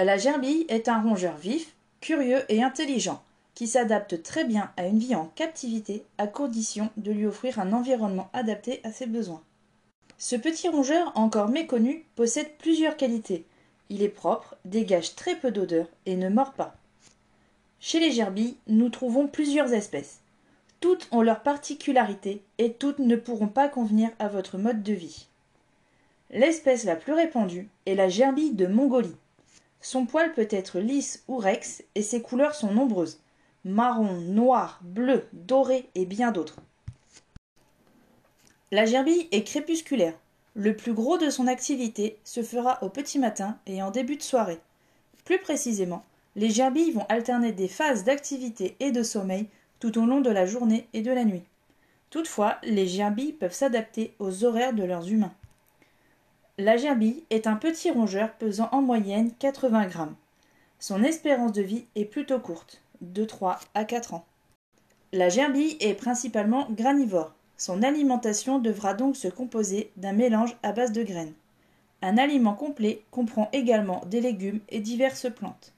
La gerbille est un rongeur vif, curieux et intelligent, qui s'adapte très bien à une vie en captivité à condition de lui offrir un environnement adapté à ses besoins. Ce petit rongeur encore méconnu possède plusieurs qualités. Il est propre, dégage très peu d'odeur et ne mord pas. Chez les gerbilles, nous trouvons plusieurs espèces. Toutes ont leurs particularités et toutes ne pourront pas convenir à votre mode de vie. L'espèce la plus répandue est la gerbille de Mongolie. Son poil peut être lisse ou rex et ses couleurs sont nombreuses marron, noir, bleu, doré et bien d'autres. La gerbille est crépusculaire. Le plus gros de son activité se fera au petit matin et en début de soirée. Plus précisément, les gerbilles vont alterner des phases d'activité et de sommeil tout au long de la journée et de la nuit. Toutefois, les gerbilles peuvent s'adapter aux horaires de leurs humains. La gerbille est un petit rongeur pesant en moyenne 80 grammes. Son espérance de vie est plutôt courte, de 3 à 4 ans. La gerbille est principalement granivore. Son alimentation devra donc se composer d'un mélange à base de graines. Un aliment complet comprend également des légumes et diverses plantes.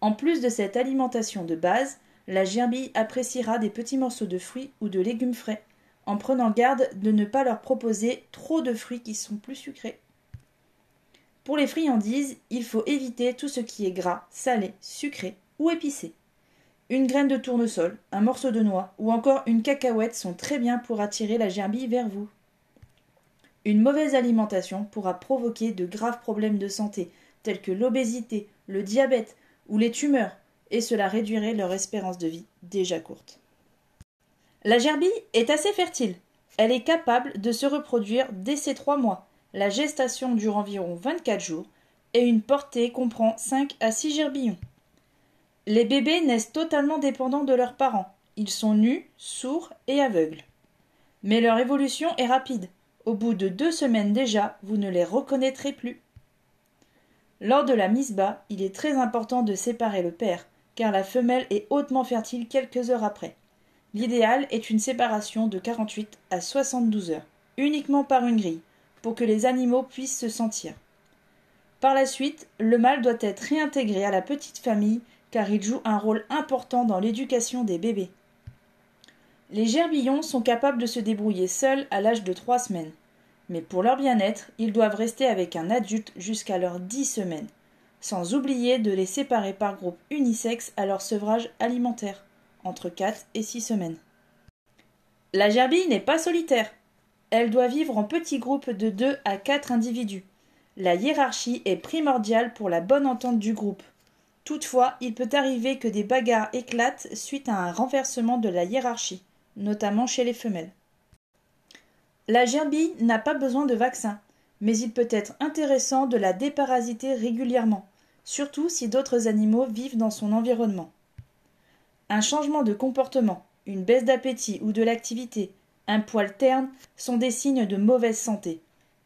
En plus de cette alimentation de base, la gerbille appréciera des petits morceaux de fruits ou de légumes frais, en prenant garde de ne pas leur proposer trop de fruits qui sont plus sucrés. Pour les friandises, il faut éviter tout ce qui est gras, salé, sucré ou épicé. Une graine de tournesol, un morceau de noix ou encore une cacahuète sont très bien pour attirer la gerbille vers vous. Une mauvaise alimentation pourra provoquer de graves problèmes de santé, tels que l'obésité, le diabète ou les tumeurs, et cela réduirait leur espérance de vie déjà courte. La gerbille est assez fertile. Elle est capable de se reproduire dès ses trois mois. La gestation dure environ 24 jours et une portée comprend 5 à 6 gerbillons. Les bébés naissent totalement dépendants de leurs parents. Ils sont nus, sourds et aveugles. Mais leur évolution est rapide. Au bout de deux semaines déjà, vous ne les reconnaîtrez plus. Lors de la mise bas, il est très important de séparer le père, car la femelle est hautement fertile quelques heures après. L'idéal est une séparation de 48 à 72 heures, uniquement par une grille, pour que les animaux puissent se sentir. Par la suite, le mâle doit être réintégré à la petite famille car il joue un rôle important dans l'éducation des bébés. Les gerbillons sont capables de se débrouiller seuls à l'âge de trois semaines. Mais pour leur bien-être, ils doivent rester avec un adulte jusqu'à leurs dix semaines, sans oublier de les séparer par groupe unisexe à leur sevrage alimentaire entre 4 et 6 semaines. La gerbille n'est pas solitaire. Elle doit vivre en petits groupes de 2 à 4 individus. La hiérarchie est primordiale pour la bonne entente du groupe. Toutefois, il peut arriver que des bagarres éclatent suite à un renversement de la hiérarchie, notamment chez les femelles. La gerbille n'a pas besoin de vaccin, mais il peut être intéressant de la déparasiter régulièrement, surtout si d'autres animaux vivent dans son environnement. Un changement de comportement, une baisse d'appétit ou de l'activité, un poil terne sont des signes de mauvaise santé.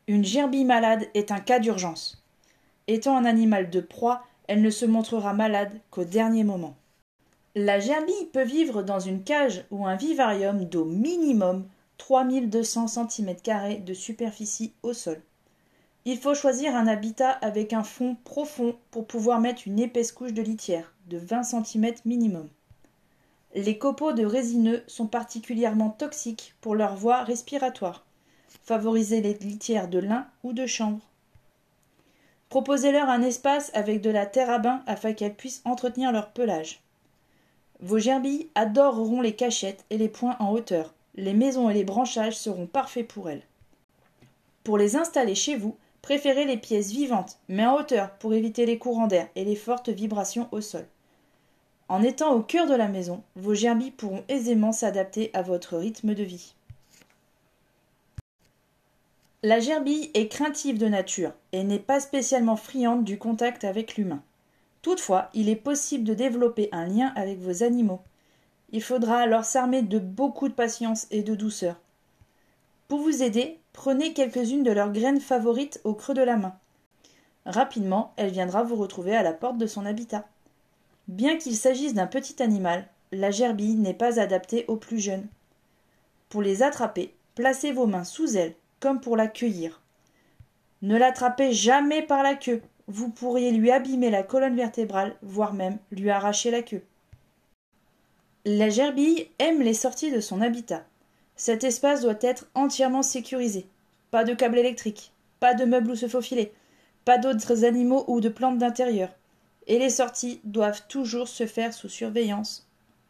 Une gerbille malade est un cas d'urgence. Étant un animal de proie, elle ne se montrera malade qu'au dernier moment. La gerbille peut vivre dans une cage ou un vivarium d'au minimum 3200 cm de superficie au sol. Il faut choisir un habitat avec un fond profond pour pouvoir mettre une épaisse couche de litière de 20 cm minimum. Les copeaux de résineux sont particulièrement toxiques pour leur voie respiratoire. Favorisez les litières de lin ou de chanvre. Proposez-leur un espace avec de la terre à bain afin qu'elles puissent entretenir leur pelage. Vos gerbilles adoreront les cachettes et les points en hauteur. Les maisons et les branchages seront parfaits pour elles. Pour les installer chez vous, préférez les pièces vivantes, mais en hauteur pour éviter les courants d'air et les fortes vibrations au sol. En étant au cœur de la maison, vos gerbilles pourront aisément s'adapter à votre rythme de vie. La gerbille est craintive de nature et n'est pas spécialement friande du contact avec l'humain. Toutefois, il est possible de développer un lien avec vos animaux. Il faudra alors s'armer de beaucoup de patience et de douceur. Pour vous aider, prenez quelques-unes de leurs graines favorites au creux de la main. Rapidement, elle viendra vous retrouver à la porte de son habitat. Bien qu'il s'agisse d'un petit animal, la gerbille n'est pas adaptée aux plus jeunes. Pour les attraper, placez vos mains sous elle, comme pour la cueillir. Ne l'attrapez jamais par la queue, vous pourriez lui abîmer la colonne vertébrale, voire même lui arracher la queue. La gerbille aime les sorties de son habitat. Cet espace doit être entièrement sécurisé. Pas de câbles électriques, pas de meubles où se faufiler, pas d'autres animaux ou de plantes d'intérieur. Et les sorties doivent toujours se faire sous surveillance